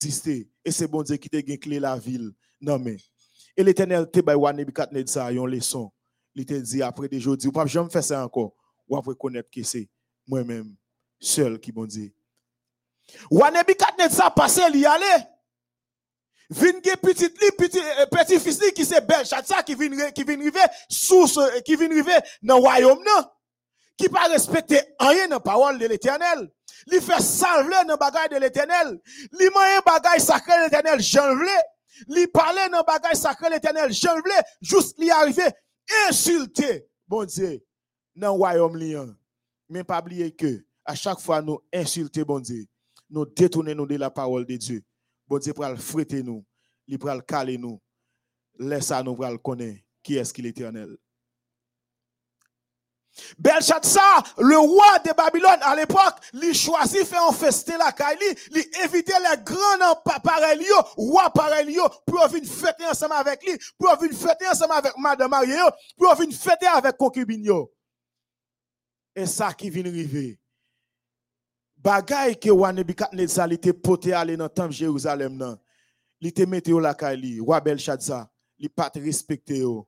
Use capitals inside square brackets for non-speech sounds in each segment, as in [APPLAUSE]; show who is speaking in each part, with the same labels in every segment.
Speaker 1: existé. Et c'est bon Dieu qui te gagne clé la ville. Non mais. Et l'éternel te wane ça yon leçon. Il te dit après des jours, ou pas jamais faire ça encore. Ou après connaître que c'est moi-même seul qui bon Dieu. Wane ça passé li aller. Vin ge petit li petit euh, petit fils li qui c'est bel ça qui vient qui vient river source qui vient river dans royaume non? Qui pas respecter rien dans parole de l'éternel li fait salver dans bagage de l'éternel li manger bagage sacré de l'éternel j'en li parler dans bagage sacré de l'éternel j'en juste li arriver insulter bon Dieu dans royaume li mais pas oublier que à chaque fois nous insulter bon Dieu. Nous détourner nous de la parole de Dieu. Bon Dieu pour fréter nous, il pour caler nous. Laisse à nous pour connaître qui est-ce Belshazzar, le roi de Babylone à l'époque, il choisit faire un festin la Kaili, il éviter les grands pareils, roi pareils, pour venir fêter ensemble avec lui, pour venir fêter ensemble avec Madame Marie, pour venir fêter avec concubine. Et ça qui vient arriver bagay que wane Nebukadnezar li te pote aller dans temple Jérusalem te mette yo la kay li, roi Belshazzar, li pat respecte yo.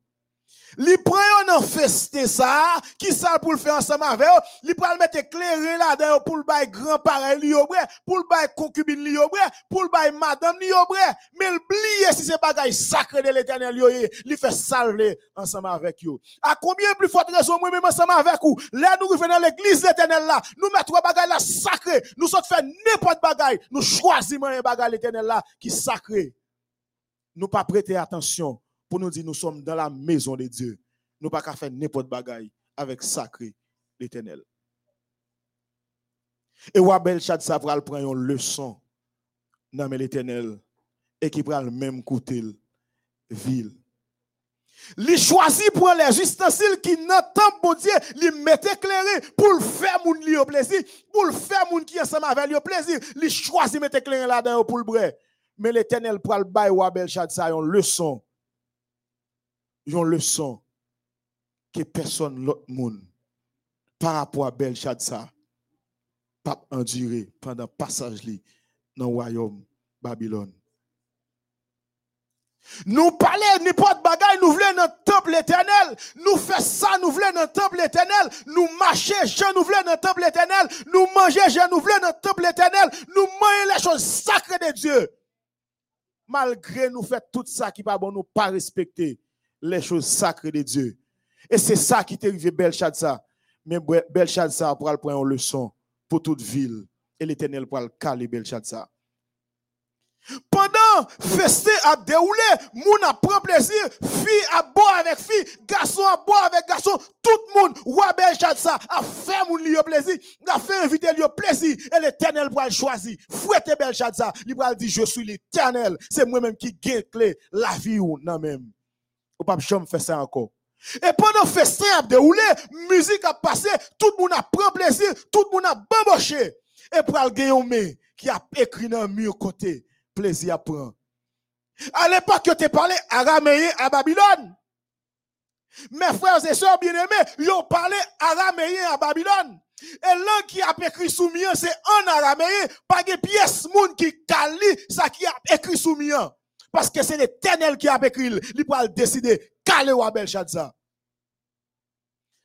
Speaker 1: Li prend un feste ça, qui ça pour le faire ensemble avec eux, li pral mettre éclairé là dedans pour le bail grand pareil li pour le bail concubine li pour le bail madame li mais oublier si c'est bagaille sacré de l'éternel yo li fait salver ensemble avec eux. À combien plus forte raison moi même ensemble avec vous, là nous revenons l'église l'éternel là, nous mettons bagaille là sacré, nous sommes fait n'importe bagaille, nous choisissons un bagaille l'éternel là qui sacré. Nous pas prêter attention pour nous dire nous sommes dans la maison de Dieu. Nous pas qu'à faire n'importe bagaille avec sacré l'éternel. Et Wabel Chad ça va prendre une leçon dans l'éternel et qui prend le même côté ville. Li choisi pour les ustensiles qui n'entendent pas Dieu, li mette éclairé pour le faire moun li au plaisir, pour le faire moun qui ensemble avec lui au plaisir, li choisi éclairé là-dedans pour le vrai. Mais l'éternel pour le bail Wabel Chad ça une leçon une leçon que personne l'autre monde par rapport à Belshazzar pas enduré pendant le passage dans le royaume Babylone. Nous parler n'importe bagaille, nous voulons dans le temple éternel. Nous faisons ça, nous voulons dans le temple éternel. Nous marcher, je nous voulons dans le temple éternel. Nous manger, je nous voulons dans le temple éternel. Nous manger les choses sacrées de Dieu. Malgré nous faire tout ça qui pas bon, nous pas respecter les choses sacrées de Dieu. Et c'est ça qui t'est arrivé Belshazzar. Mais Belshazzar pourra prendre une leçon pour toute ville. Et l'éternel pourra le caler Belshazzar. Pendant festin a déroulé, moun a pris plaisir, fille a boire avec fille, garçon a boire avec garçon, tout le monde, roi Belshazzar a fait moun li plaisir, a fait inviter lui plaisir, et l'éternel pourra le choisir. Fouette Belshazzar, il pourra dire, je suis l'éternel, c'est moi-même qui gagne la vie ou non même. Ou pas jamais ça encore. Et pendant le festin a déroulé, musique a passé, tout le monde a pris plaisir, tout le monde a bamboché. Et pour le qui a écrit dans le mur côté, plaisir à prendre. À l'époque, tu as parlé araméen à Babylone. Mes frères et sœurs bien-aimés, ils ont parlé araméen à Babylone. Et l'un qui a écrit sous c'est un araméen, pas de pièce moun qui cali ça qui a écrit sous parce que c'est l'éternel qui a écrit, il. Peut décider, caler ou Belshazzar.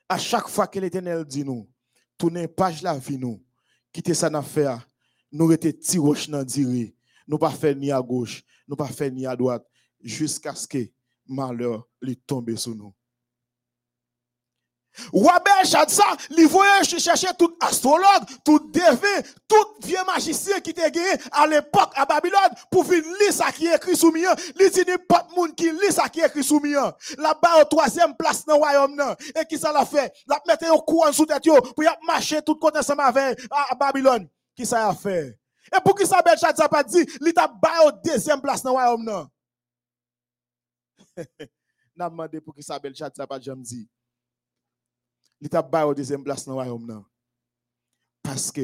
Speaker 1: À chaque fois que l'éternel dit nous, tournez page la vie nous, quittez ça affaire, nous étions tiroche nous pas faire ni à gauche, nous pas faire ni à droite, jusqu'à ce que malheur lui tombe sur nous. Wabel Chadsa, li voyait chercher tout astrologue, tout devé, tout vieux magicien qui était gagné à l'époque à Babylone pour venir lire ça qui est écrit sous mien. Li dit de monde qui lit ça qui est écrit sous mien. Là-bas au troisième place dans le royaume Et qui ça l'a fait? La mettre au courant sous tête pour y marcher tout côté ensemble avec à Babylone. Qui ça a fait? Et pour qui ça Bel Chadsa pas dit, li t'a au deuxième place dans le royaume non? [LAUGHS] N'a demandé pour qui ça Bel Chadsa pas dit il t'a bas au deuxième place dans le royaume. Parce que,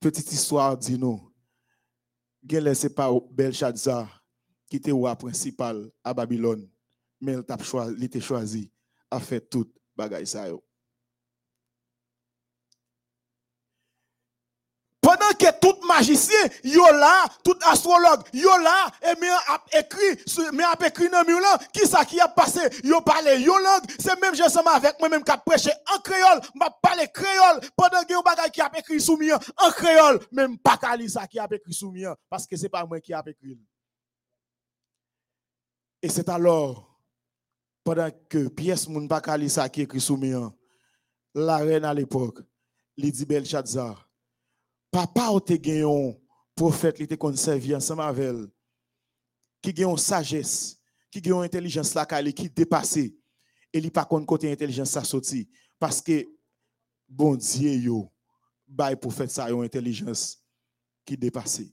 Speaker 1: petite histoire dit nous, il laissé pas Belshazzar qui était roi principal à Babylone, mais il t'a choisi, choisi à faire tout bagaille Pendant que tout magicien, yo là, tout astrologue, yo là, et mais a écrit, mais a écrit dans le qui ça qui a passé, yo parle yo langue, c'est même ensemble avec moi-même qui a prêché en créole, m'a parlé créole, pendant que yo bagay qui a écrit sous en créole, même pas qu'à ça qui a écrit sous parce que c'est pas moi qui a écrit. Et c'est alors, pendant que pièce moun pas ça qui écrit sous la reine à l'époque, dit Belshazzar, papa ou te un prophète qui te conservé ensemble avec qui a une sagesse, qui a une intelligence la qui dépassé et li pas contre côté intelligence ça sorti parce que bon Dieu yo bay prophète ça une intelligence qui dépassé.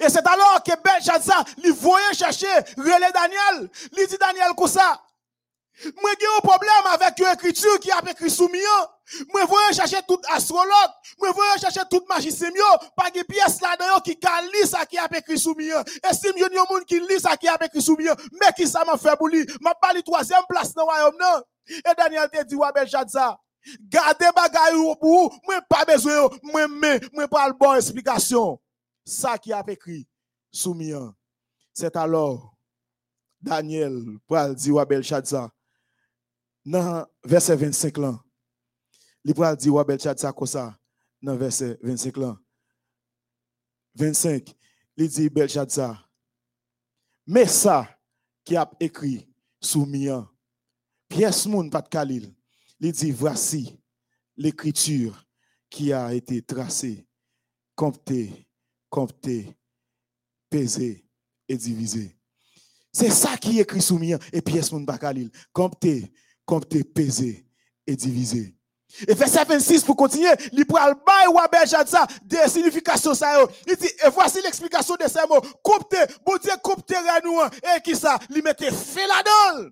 Speaker 1: Et c'est alors que Belshazzar lui voyait chercher relais Daniel, lui dit Daniel comme ça moi, j'ai un problème avec une écriture qui a écrit sous moi. Moi, chercher tout astrologue. Moi, voyez chercher tout magicien. Pas de pièce là-dedans qui lit ça qui a écrit sous. Et si a un monde qui lit ça qui a écrit sous mais qui ça m'a fait boulir? M'a pas la troisième place dans le royaume, non? Et Daniel te dit, ouais, ça. Gardez bagay ou pour moi pas besoin, moi, mais, moi, pas le bon explication. Ça qui a écrit sous. C'est alors, Daniel, pour dire, ouais, dans verset 25 là. Il pourra dire Wabel Chad ça comme ça dans verset 25 là. 25, il dit Belshazzar. Mais ça qui a écrit sous Mian, pièce moun pat Khalil, il dit voici l'écriture qui a été tracée, comptée, comptée, pesée et divisée. C'est ça qui est écrit sous Mian et pièce moun pat Khalil, comptée, compté, pesé et divisé. Et verset 26 pour continuer, il ou ça des significations ça Il dit et voici l'explication de ces mots. Compté, bon Dieu compté nous et qui ça, il mettait fait là-dedans.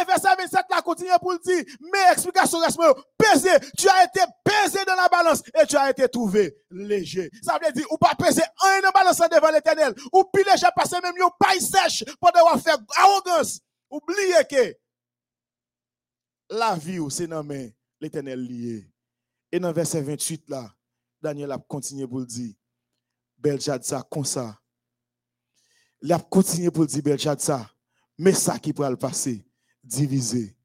Speaker 1: Et verset 27 là continue pour dire, mais explication reste pesé, tu as été pesé dans la balance et tu as été trouvé léger. Ça veut dire ou pas pesé un dans la balance devant l'Éternel, ou pile j'ai passé même yo paille sèche pour devoir faire arrogance. Oubliez que la vie, c'est dans l'éternel lié. Et dans verset 28, là, Daniel a continué pour le dire, ça comme ça. Il a continué pour le dire, ça. Mais ça qui pourra le passer, diviser.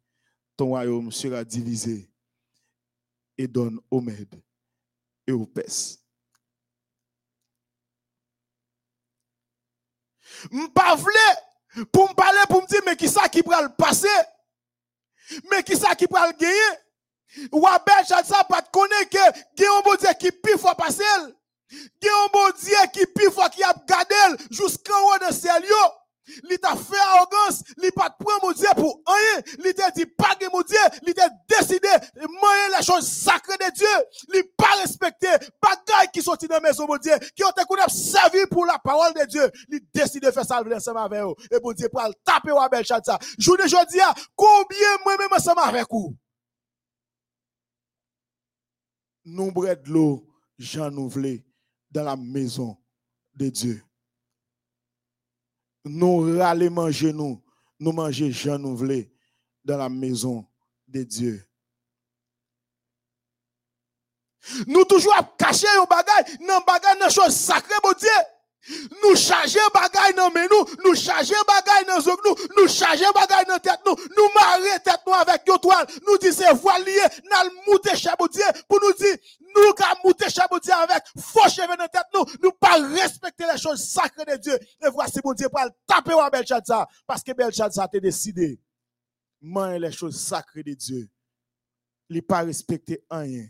Speaker 1: Ton royaume sera divisé et donne au Mède et au Pès. M'pa pour me parler, pour me dire, mais qui ça qui pourra le passer? Mais qui ça qui peut le gagner? Ou à ça pas te connaître que, un bon Dieu qui pire fois passer. A un bon Dieu qui pire fois qui a gardé jusqu'en haut de ciel Il t'a fait arrogance, il pas prendre mon Dieu pour rien, il t'a dit pas de mon Dieu, il t'a décidé de manger la chose sacrée de Dieu, il pas respecté, bagaille qui sorti de la maison mon Dieu, qui ont été servi pour la parole de Dieu, il décide de faire ça ensemble avec eux, et mon Dieu pour taper ou bel chat ça. Journée aujourd'hui, combien moi-même ensemble avec vous? Nombre de l'eau, Nouvelé, dans la maison de Dieu nous râler manger nous, nous manger Jean nous dans la maison de Dieu. Nous toujours cacher un bagage, non bagage, dans chose sacrée, mon Dieu. Nous charger bagay dans nous, nous charger bagay dans nous, nous charger bagay dans tête nous, nous marrer tête nous avec yo toile, nous disons c'est voilier, nous monter chaboutier pour nous dire nous ka monter chaboutier avec faux cheveux dans tête nous, nous pas respecter les choses sacrées de Dieu. Et voici mon Dieu pour taper wa Belshazzar parce que Belshazzar a décidé manger les choses sacrées de Dieu. Il pas respecter rien.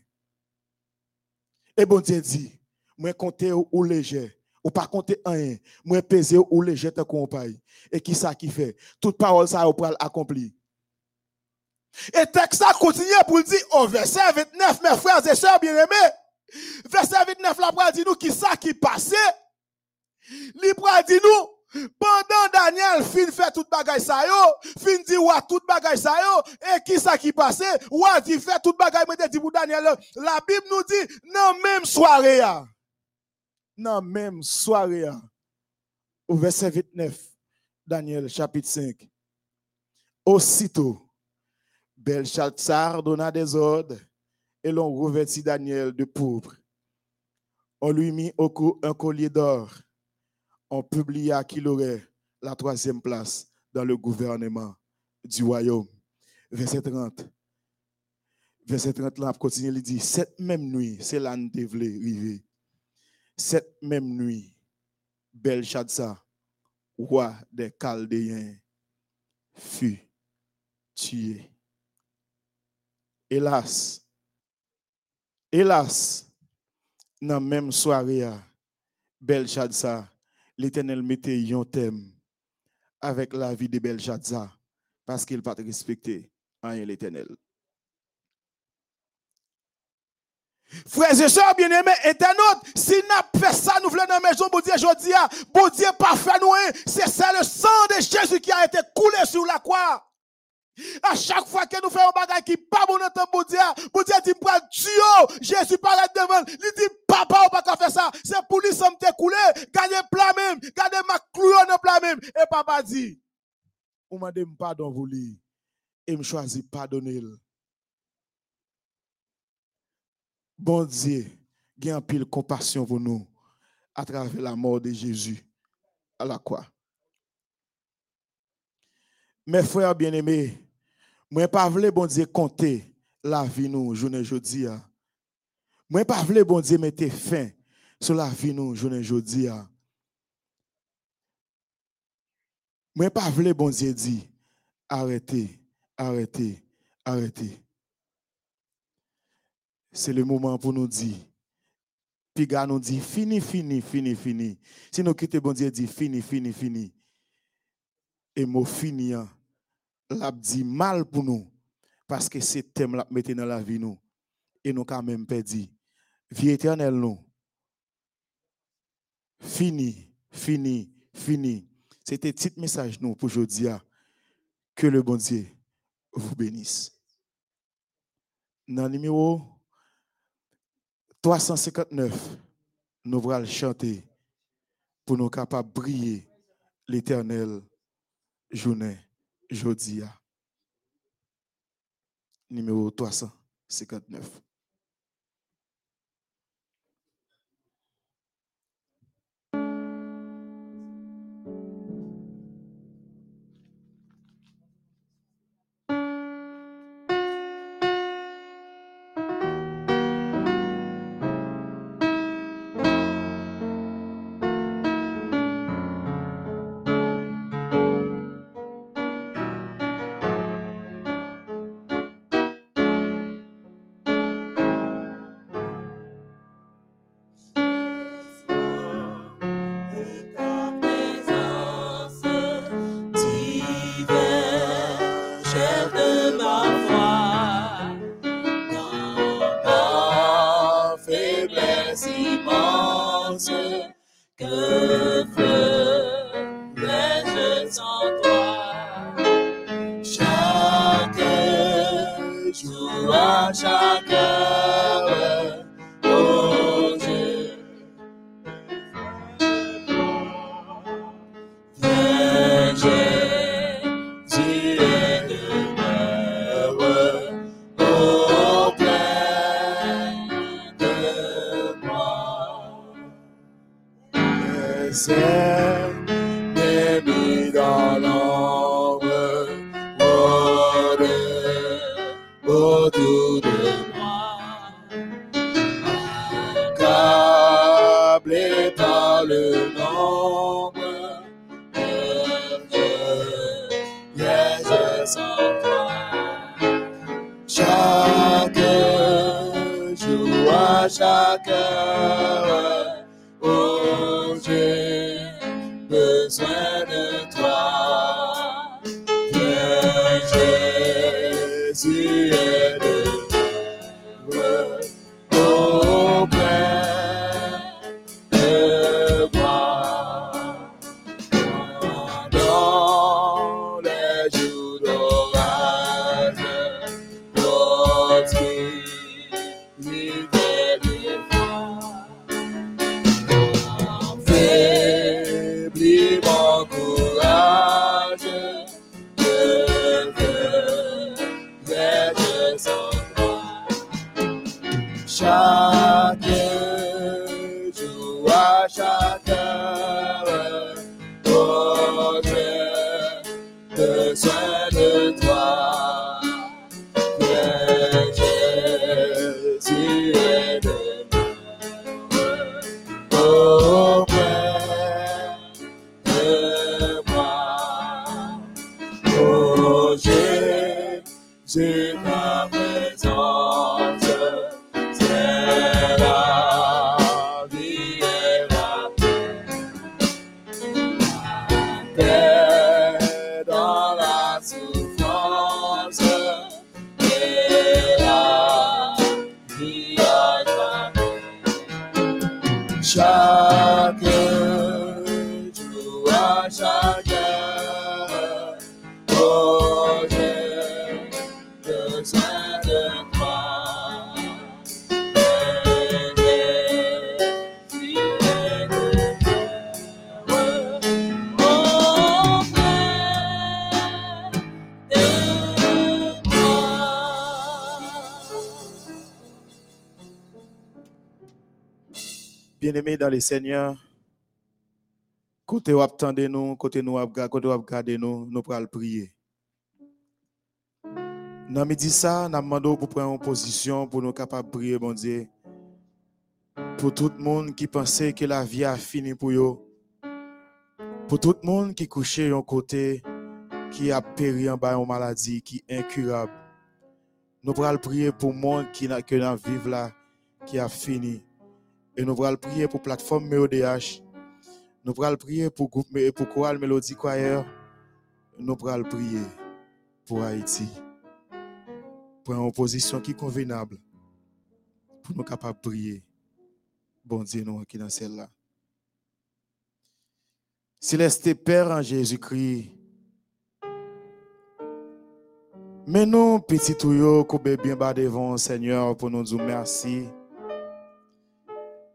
Speaker 1: Et bon Dieu dit, moi compter ou léger ou pas compter rien, moi peser ou les jeter compagnie. Et qui ça qui fait? Toute parole ça pour accomplir. Et texte ça continue pour dire au verset 29, mes frères et sœurs bien-aimés. Verset 29 là pour dire nous qui ça qui passait? Li pour dire nous pendant Daniel fin fait toute bagaille ça yo, fin dit wa toute bagaille ça yo et qui ça qui passait, wa dit fait toute bagaille me dit pour Daniel la Bible nous dit non même soirée dans même soirée, au verset 29, Daniel chapitre 5. Aussitôt, Belshazzar donna des ordres et l'on revêtit Daniel de pourpre. On lui mit au cou un collier d'or. On publia qu'il aurait la troisième place dans le gouvernement du royaume. Verset 30. Verset 30, là, continue, il dit, cette même nuit, c'est là nous devons Cette même nuit, Belshazzar, roi des Chaldéens, fut tué. Hélas, hélas, dans la même soirée, Belshazzar, l'Éternel mettait un thème avec la vie de Belshazzar parce qu'il n'a pas respecté rien l'Éternel. Frères et sœurs bien-aimés, internautes, si nous fait ça, nous voulons dans la maison, bon Dieu, je dis, bon Dieu, pas fait nous, c'est ça le sang de Jésus qui a été coulé sur la croix. À chaque fois que nous faisons un bagage qui pas bon temps, bon Dieu, dit, prends Dieu, Jésus parle devant, il dit, papa, on pas faire ça, c'est pour lui, ça me coulé, gagner plat même, gagner ma clouon dans plat même. Et papa dit, on m'a dit, pardon, vous lui, et me choisit pardonner bon Dieu, il a pile compassion pour nous à travers la mort de Jésus à la croix. Mes frères bien-aimés, moi pas voulu bon Dieu compter la vie nous journée aujourd'hui. Moi pas voulu bon Dieu mettre fin sur la vie nous journée aujourd'hui. Moi pas voulu bon Dieu arrêtez, arrêtez, arrêtez c'est le moment pour nous dire. Piga nous dit fini, fini, fini, fini. Si nous quittons bon Dieu, dit fini, fini, fini. Et mot fini, hein, l'a dit mal pour nous. Parce que c'est thème l'a mettre dans la vie nous. Et nous quand même perdu. Vie éternelle nous. Fini, fini, fini. C'était petit message nous pour aujourd'hui. Hein. Que le bon Dieu vous bénisse. Dans le numéro 359, nous allons chanter pour nous capables de briller l'éternel journée, jodia. Numéro 359. chacun joue à. shine. Dans les seigneurs, côté où attendez nous, côté nous côté où regardez nous, nous pourrons prier. Dans midi ça, nous demandons pour prendre position pour nous capables de prier, bon Dieu. Pour tout le monde qui pensait que la vie a fini pour eux. Pour tout le monde qui couchait un côté, qui a péri en bas une maladie, qui est incurable. Nous pourrons prier pour le monde qui n'a que dans vivre là, qui a fini. Et nous pourrons prier pour la plateforme MEODH. Nous pourrons prier pour groupe pour chorale Mélodie Choir. Nous pourrons prier pour Haïti. Pour une position qui est convenable. Pour nous capables de prier. Bon Dieu, nous qui dans celle-là. Céleste Père en Jésus-Christ. Mais nous, petits tuyaux, qu'on bien bas devant, Seigneur, pour nous dire merci.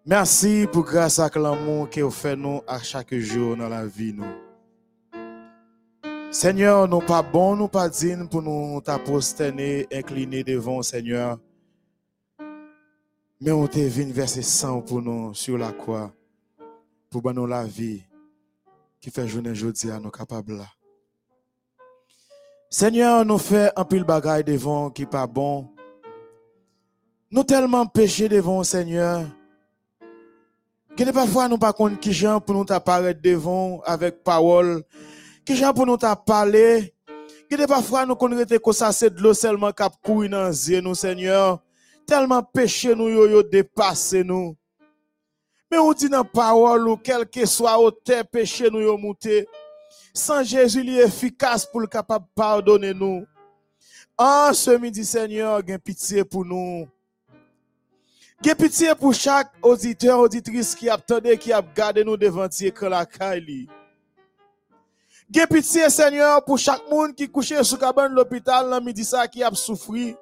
Speaker 1: Merci pour grâce à l'amour que vous faites nous à chaque jour dans la vie. Nous. Seigneur, nous pas bons, nous pas dignes pour nous t'aposterner, incliner devant, Seigneur. Mais on te venu verser sang pour nous sur la croix, pour nous la vie qui fait journée aujourd'hui à nous capables là. Seigneur, nous fait un pile bagaille devant qui pas bon. Nous tellement péché devant, Seigneur. Que parfois nous pas compte qui gens pour nous apparaître devant avec parole, qui gens pour nous parler. Que parfois nous connaissons que ça c'est de l'eau seulement cap courir dans les nous Seigneur? Tellement péché nous yo yo dépassé nous. Mais on dit dans parole ou quel que soit auteur péché nous yo monté. Sans Jésus il est efficace pour le capable pardonner nous. En ce midi Seigneur, gain pitié pour nous. Gain pitié pour chaque auditeur, auditrice qui a attendu, qui a gardé nous devant écran la caille. Gain pitié, Seigneur, pour chaque monde qui couche sous cabane l'hôpital, dans midi ça, qui a souffri.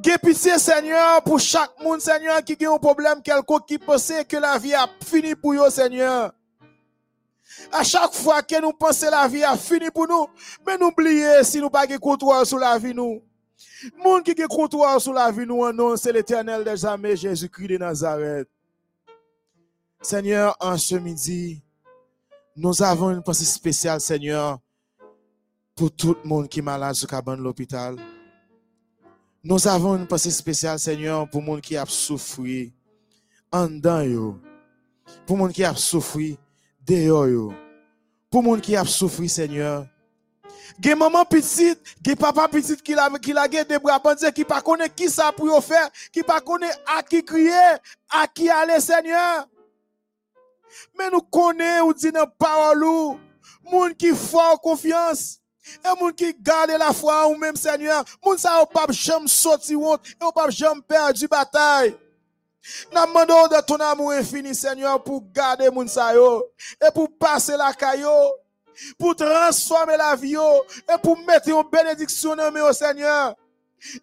Speaker 1: Gain pitié, Seigneur, pour chaque monde, Seigneur, qui a un problème quelconque, qui pensait que la vie a fini pour eux, Seigneur. À chaque fois que nous pensons la vie a fini pour nous, mais n'oubliez si nous pas de contrôle sur la vie nous. Monde qui a contrôle sur la vie nous, non, c'est l'éternel des armées, Jésus-Christ de Nazareth. Seigneur, en ce midi, nous avons une pensée spéciale, Seigneur, pour tout le monde qui est malade sur cabane de l'hôpital. Nous avons une pensée spéciale, Seigneur, pour le monde qui a souffert en dedans, pour le monde qui a souffert dehors. Pour le monde qui a souffert, Seigneur. Gen maman petite, gen papa petite qui la qui la des bras bandés qui pas connaît qui ça pour faire, qui pas connaît à qui crier, à qui aller Seigneur. Mais nous connaissons ou dit dans parole ou, moun qui fort confiance. Et moun qui garde la foi ou même Seigneur, moun ça ou pas jamais sorti honte, et ou pas jamais perdu bataille. N'a demandons de ton amour infini Seigneur pour garder moun sa et pour passer la caillou pour transformer la vie et pour mettre une bénédiction dans mes Seigneur.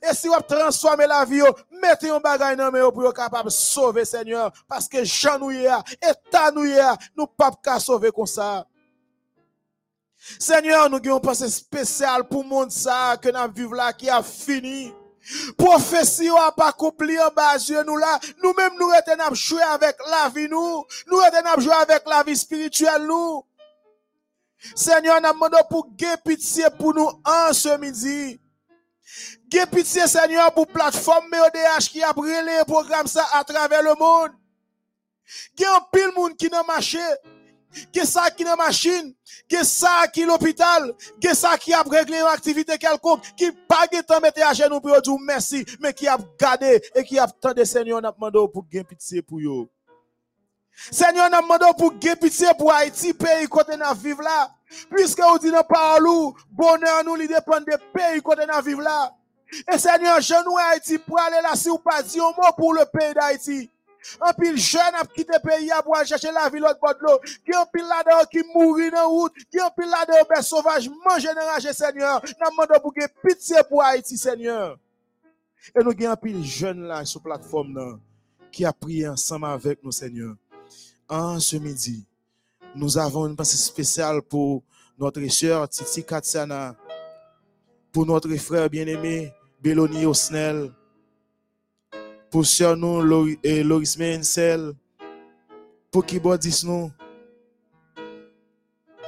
Speaker 1: Et si vous transformer la vie, mettez un bagage dans pour être capable de sauver Seigneur. Parce que Jean nous y a, nous y a, nous pas sauver comme ça. Seigneur, nous avons une pensée spéciale pour le monde que nous vivons là, qui a fini. Prophétie a pas accompli en bas yeux nous là. Nous-mêmes, nous étions jouer avec la vie nous. Nous étions jouer avec la vie spirituelle nous. Seigneur, nous demandons pour gué pitié pour nous en ce midi. Gué pitié, Seigneur, pour plateforme MEODH qui a brûlé le programme ça à travers le monde. Gué un pile monde qui n'a marché. Gué ça qui n'a machine. Gué ça qui l'hôpital. Gué ça qui a réglé une activité quelconque. Qui pas de temps mettre à genoux pour dire merci. Mais qui a gardé et qui a tendu, Seigneur, nous demandons pour gué pitié pour eux. Seigneur, nous demandons pour gué pitié pour Haïti, pays côté nous vivre là. Puisque vous dites dans parole, bonheur nous, dépend des pays côté nous vivre là. Et Seigneur, je nous Haïti pour aller là si vous pas dit un mot pour le pays d'Haïti. Un pile jeune a quitté le pays pour aller chercher la l'autre bord de l'eau. Qui un pile là-dedans qui mourit dans la route. Qui un pile là-dedans bête sauvage manger dans Seigneur. Nous demandons pour que pitié pour Haïti, Seigneur. Et nous avons un pile jeune là sur la plateforme qui a prié ensemble avec nous, Seigneur. En ce midi, nous avons une pensée spéciale pour notre sœur Titi Katsana, pour notre frère bien-aimé Béloni Osnel, pour sœur nous Loris Mensel, pour dit nous,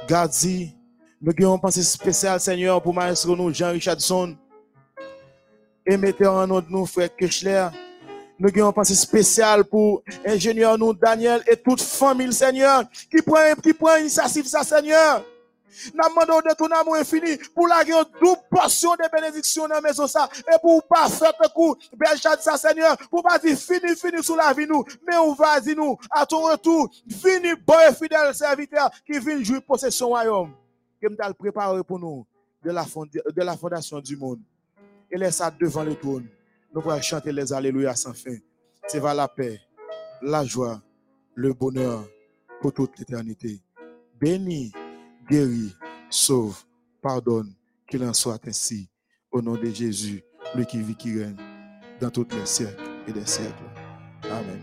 Speaker 1: Gadzi, nous avons une pensée spéciale, Seigneur, pour maestro nous Jean Richardson, et mettez en notre nous, frère Kechler. Nous avons une pensée spéciale pour ingénieur nous, Daniel, et toute famille, Seigneur, qui prend, qui prend initiative, ça, Seigneur. Nous demandons de ton amour infini pour la double portion de bénédiction dans la maison ça. Et pour pas faire un coup, Belchad ça, Seigneur, pour pas dire fini, fini sous la vie nous. Mais on va dire nous, à ton retour, fini, bon et fidèle serviteur qui vient jouer possession royaume. Que nous préparé pour nous de la, de la fondation du monde. Et laisse ça devant le trône. Nous pourrons chanter les Alléluia sans fin. C'est va la paix, la joie, le bonheur pour toute l'éternité. Béni guéris, sauve, pardonne, qu'il en soit ainsi. Au nom de Jésus, lui qui vit, qui règne dans tous les siècles et des siècles. Amen.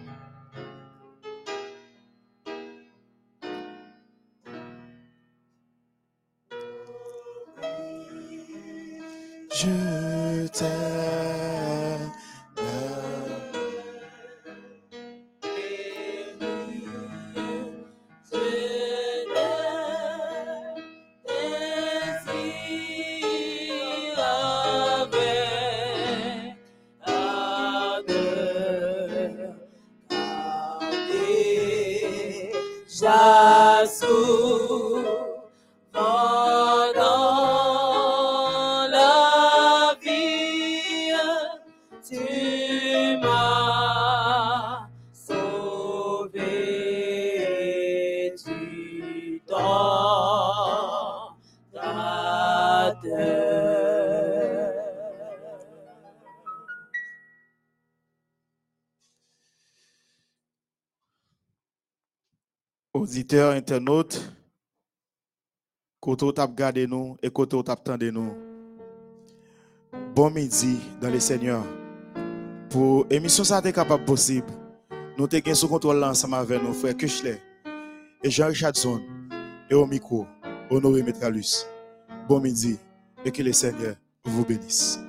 Speaker 1: Je t'aime. just internautes, côté où gardé nous et côté où de nous. Bon midi dans le Seigneur. Pour émission ça est capable possible. Nous te sous contrôle ensemble avec nos frères Kuchler et Jean Richardson et au micro, Honoré Metralus. Bon midi et que le Seigneur vous bénisse.